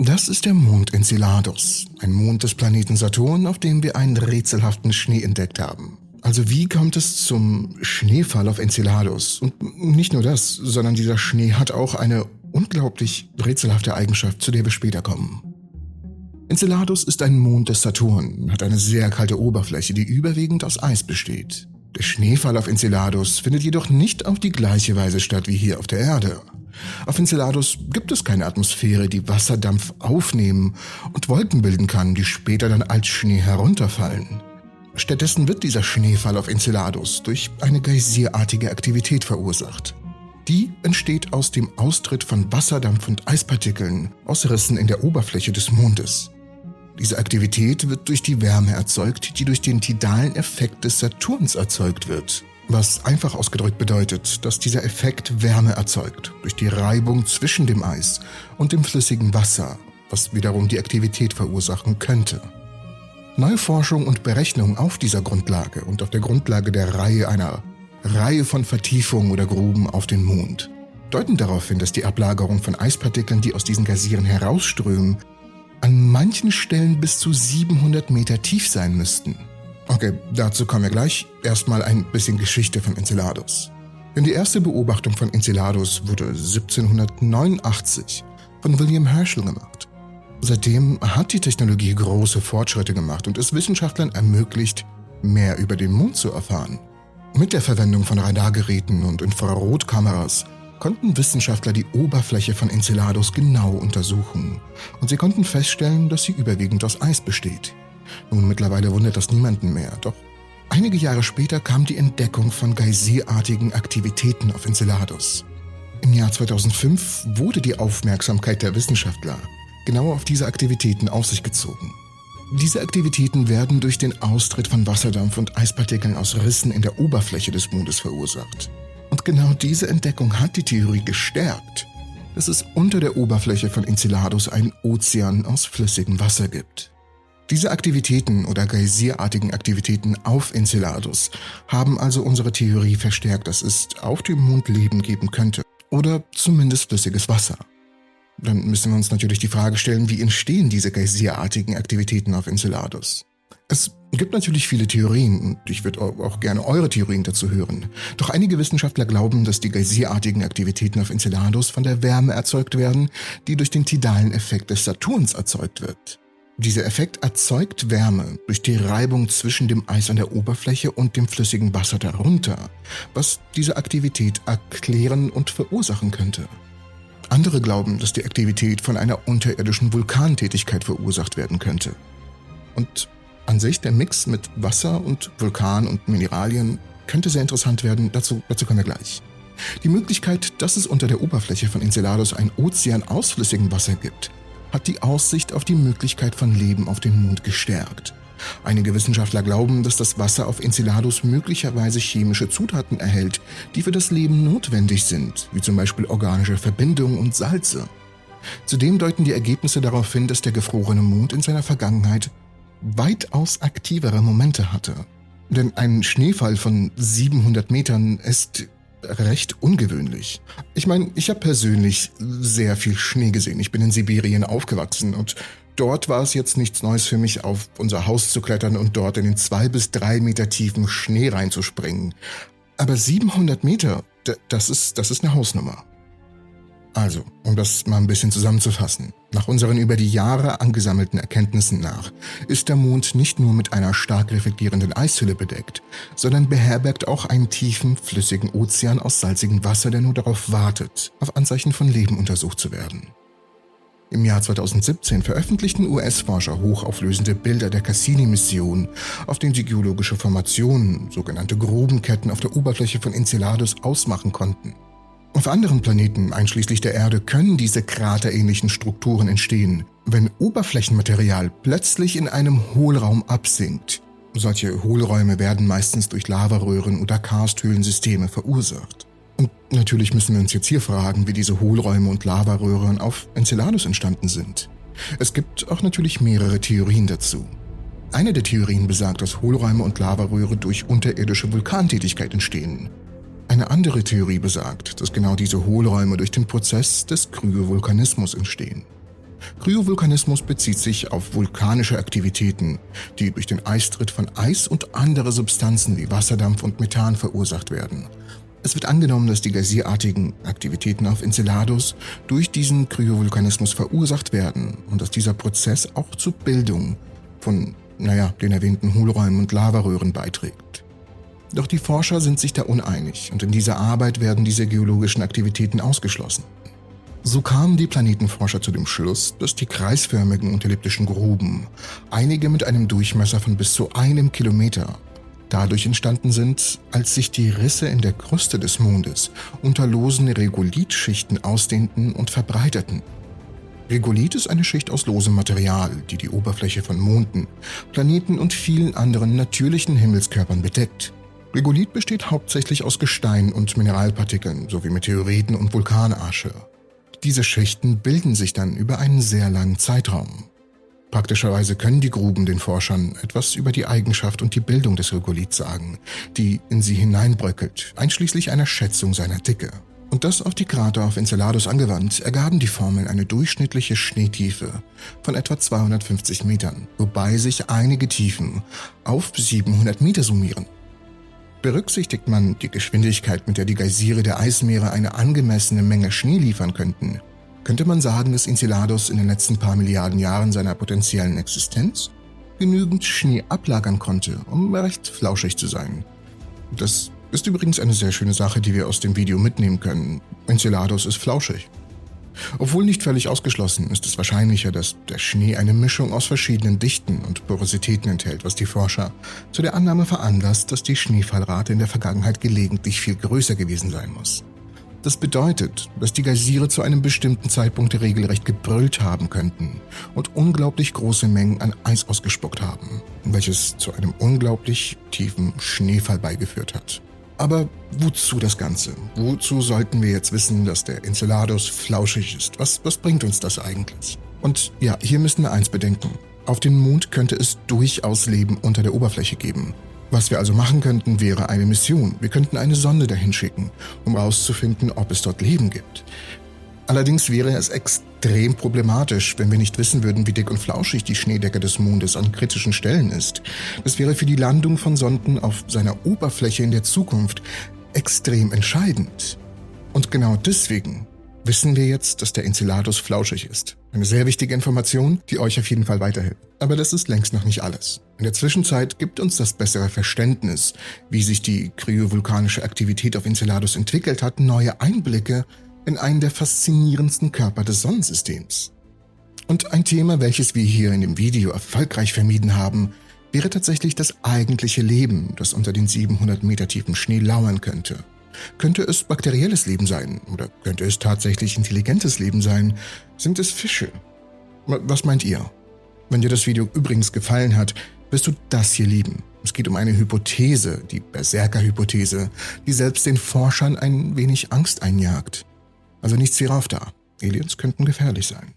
Das ist der Mond Enceladus, ein Mond des Planeten Saturn, auf dem wir einen rätselhaften Schnee entdeckt haben. Also wie kommt es zum Schneefall auf Enceladus? Und nicht nur das, sondern dieser Schnee hat auch eine unglaublich rätselhafte Eigenschaft, zu der wir später kommen. Enceladus ist ein Mond des Saturn, hat eine sehr kalte Oberfläche, die überwiegend aus Eis besteht. Der Schneefall auf Enceladus findet jedoch nicht auf die gleiche Weise statt wie hier auf der Erde. Auf Enceladus gibt es keine Atmosphäre, die Wasserdampf aufnehmen und Wolken bilden kann, die später dann als Schnee herunterfallen. Stattdessen wird dieser Schneefall auf Enceladus durch eine geysirartige Aktivität verursacht. Die entsteht aus dem Austritt von Wasserdampf und Eispartikeln aus Rissen in der Oberfläche des Mondes. Diese Aktivität wird durch die Wärme erzeugt, die durch den tidalen Effekt des Saturns erzeugt wird. Was einfach ausgedrückt bedeutet, dass dieser Effekt Wärme erzeugt, durch die Reibung zwischen dem Eis und dem flüssigen Wasser, was wiederum die Aktivität verursachen könnte. Neue Forschung und Berechnung auf dieser Grundlage und auf der Grundlage der Reihe einer Reihe von Vertiefungen oder Gruben auf den Mond deuten darauf hin, dass die Ablagerung von Eispartikeln, die aus diesen Gasieren herausströmen, an manchen Stellen bis zu 700 Meter tief sein müssten. Okay, dazu kommen wir gleich. Erstmal ein bisschen Geschichte von Enceladus. Denn die erste Beobachtung von Enceladus wurde 1789 von William Herschel gemacht. Seitdem hat die Technologie große Fortschritte gemacht und es Wissenschaftlern ermöglicht, mehr über den Mond zu erfahren. Mit der Verwendung von Radargeräten und Infrarotkameras konnten Wissenschaftler die Oberfläche von Enceladus genau untersuchen und sie konnten feststellen, dass sie überwiegend aus Eis besteht. Nun mittlerweile wundert das niemanden mehr, doch einige Jahre später kam die Entdeckung von geysirartigen Aktivitäten auf Enceladus. Im Jahr 2005 wurde die Aufmerksamkeit der Wissenschaftler genau auf diese Aktivitäten auf sich gezogen. Diese Aktivitäten werden durch den Austritt von Wasserdampf und Eispartikeln aus Rissen in der Oberfläche des Mondes verursacht. Und genau diese Entdeckung hat die Theorie gestärkt, dass es unter der Oberfläche von Enceladus einen Ozean aus flüssigem Wasser gibt. Diese Aktivitäten oder geysirartigen Aktivitäten auf Enceladus haben also unsere Theorie verstärkt, dass es auf dem Mond Leben geben könnte oder zumindest flüssiges Wasser. Dann müssen wir uns natürlich die Frage stellen, wie entstehen diese geysirartigen Aktivitäten auf Enceladus? Es gibt natürlich viele Theorien und ich würde auch gerne eure Theorien dazu hören. Doch einige Wissenschaftler glauben, dass die geysirartigen Aktivitäten auf Enceladus von der Wärme erzeugt werden, die durch den tidalen Effekt des Saturns erzeugt wird. Dieser Effekt erzeugt Wärme durch die Reibung zwischen dem Eis an der Oberfläche und dem flüssigen Wasser darunter, was diese Aktivität erklären und verursachen könnte. Andere glauben, dass die Aktivität von einer unterirdischen Vulkantätigkeit verursacht werden könnte. Und an sich der Mix mit Wasser und Vulkan und Mineralien könnte sehr interessant werden, dazu, dazu kommen wir gleich. Die Möglichkeit, dass es unter der Oberfläche von Enceladus ein Ozean aus flüssigem Wasser gibt, hat die Aussicht auf die Möglichkeit von Leben auf dem Mond gestärkt. Einige Wissenschaftler glauben, dass das Wasser auf Enceladus möglicherweise chemische Zutaten erhält, die für das Leben notwendig sind, wie zum Beispiel organische Verbindungen und Salze. Zudem deuten die Ergebnisse darauf hin, dass der gefrorene Mond in seiner Vergangenheit weitaus aktivere Momente hatte. Denn ein Schneefall von 700 Metern ist recht ungewöhnlich. Ich meine, ich habe persönlich sehr viel Schnee gesehen. Ich bin in Sibirien aufgewachsen und dort war es jetzt nichts Neues für mich, auf unser Haus zu klettern und dort in den zwei bis drei Meter tiefen Schnee reinzuspringen. Aber 700 Meter, das ist, das ist eine Hausnummer. Also, um das mal ein bisschen zusammenzufassen. Nach unseren über die Jahre angesammelten Erkenntnissen nach ist der Mond nicht nur mit einer stark reflektierenden Eishülle bedeckt, sondern beherbergt auch einen tiefen, flüssigen Ozean aus salzigem Wasser, der nur darauf wartet, auf Anzeichen von Leben untersucht zu werden. Im Jahr 2017 veröffentlichten US-Forscher hochauflösende Bilder der Cassini-Mission, auf denen sie geologische Formationen, sogenannte Grubenketten auf der Oberfläche von Enceladus ausmachen konnten. Auf anderen Planeten, einschließlich der Erde, können diese kraterähnlichen Strukturen entstehen, wenn Oberflächenmaterial plötzlich in einem Hohlraum absinkt. Solche Hohlräume werden meistens durch Lavaröhren oder Karsthöhlensysteme verursacht. Und natürlich müssen wir uns jetzt hier fragen, wie diese Hohlräume und Lavaröhren auf Enceladus entstanden sind. Es gibt auch natürlich mehrere Theorien dazu. Eine der Theorien besagt, dass Hohlräume und Lavaröhre durch unterirdische Vulkantätigkeit entstehen. Eine andere Theorie besagt, dass genau diese Hohlräume durch den Prozess des Kryovulkanismus entstehen. Kryovulkanismus bezieht sich auf vulkanische Aktivitäten, die durch den Eistritt von Eis und andere Substanzen wie Wasserdampf und Methan verursacht werden. Es wird angenommen, dass die geysirartigen Aktivitäten auf Enceladus durch diesen Kryovulkanismus verursacht werden und dass dieser Prozess auch zur Bildung von, naja, den erwähnten Hohlräumen und Lavaröhren beiträgt. Doch die Forscher sind sich da uneinig und in dieser Arbeit werden diese geologischen Aktivitäten ausgeschlossen. So kamen die Planetenforscher zu dem Schluss, dass die kreisförmigen und elliptischen Gruben, einige mit einem Durchmesser von bis zu einem Kilometer, dadurch entstanden sind, als sich die Risse in der Kruste des Mondes unter losen Regolithschichten ausdehnten und verbreiterten. Regolith ist eine Schicht aus losem Material, die die Oberfläche von Monden, Planeten und vielen anderen natürlichen Himmelskörpern bedeckt. Regolith besteht hauptsächlich aus Gestein und Mineralpartikeln sowie Meteoriten und Vulkanasche. Diese Schichten bilden sich dann über einen sehr langen Zeitraum. Praktischerweise können die Gruben den Forschern etwas über die Eigenschaft und die Bildung des Regoliths sagen, die in sie hineinbröckelt, einschließlich einer Schätzung seiner Dicke. Und das auf die Krater auf Enceladus angewandt, ergaben die Formeln eine durchschnittliche Schneetiefe von etwa 250 Metern, wobei sich einige Tiefen auf 700 Meter summieren. Berücksichtigt man die Geschwindigkeit, mit der die Geysire der Eismeere eine angemessene Menge Schnee liefern könnten, könnte man sagen, dass Enceladus in den letzten paar Milliarden Jahren seiner potenziellen Existenz genügend Schnee ablagern konnte, um recht flauschig zu sein. Das ist übrigens eine sehr schöne Sache, die wir aus dem Video mitnehmen können. Enceladus ist flauschig. Obwohl nicht völlig ausgeschlossen, ist es wahrscheinlicher, dass der Schnee eine Mischung aus verschiedenen Dichten und Porositäten enthält, was die Forscher zu der Annahme veranlasst, dass die Schneefallrate in der Vergangenheit gelegentlich viel größer gewesen sein muss. Das bedeutet, dass die Geysire zu einem bestimmten Zeitpunkt regelrecht gebrüllt haben könnten und unglaublich große Mengen an Eis ausgespuckt haben, welches zu einem unglaublich tiefen Schneefall beigeführt hat. Aber wozu das Ganze? Wozu sollten wir jetzt wissen, dass der Enceladus flauschig ist? Was, was bringt uns das eigentlich? Und ja, hier müssen wir eins bedenken. Auf dem Mond könnte es durchaus Leben unter der Oberfläche geben. Was wir also machen könnten, wäre eine Mission. Wir könnten eine Sonde dahin schicken, um herauszufinden, ob es dort Leben gibt. Allerdings wäre es extrem problematisch, wenn wir nicht wissen würden, wie dick und flauschig die Schneedecke des Mondes an kritischen Stellen ist. Das wäre für die Landung von Sonden auf seiner Oberfläche in der Zukunft extrem entscheidend. Und genau deswegen wissen wir jetzt, dass der Enceladus flauschig ist. Eine sehr wichtige Information, die euch auf jeden Fall weiterhilft. Aber das ist längst noch nicht alles. In der Zwischenzeit gibt uns das bessere Verständnis, wie sich die kryovulkanische Aktivität auf Enceladus entwickelt hat, neue Einblicke in einen der faszinierendsten Körper des Sonnensystems. Und ein Thema, welches wir hier in dem Video erfolgreich vermieden haben, wäre tatsächlich das eigentliche Leben, das unter den 700 Meter tiefen Schnee lauern könnte. Könnte es bakterielles Leben sein oder könnte es tatsächlich intelligentes Leben sein? Sind es Fische? Was meint ihr? Wenn dir das Video übrigens gefallen hat, wirst du das hier lieben. Es geht um eine Hypothese, die Berserker-Hypothese, die selbst den Forschern ein wenig Angst einjagt. Also nichts hierauf da. Aliens könnten gefährlich sein.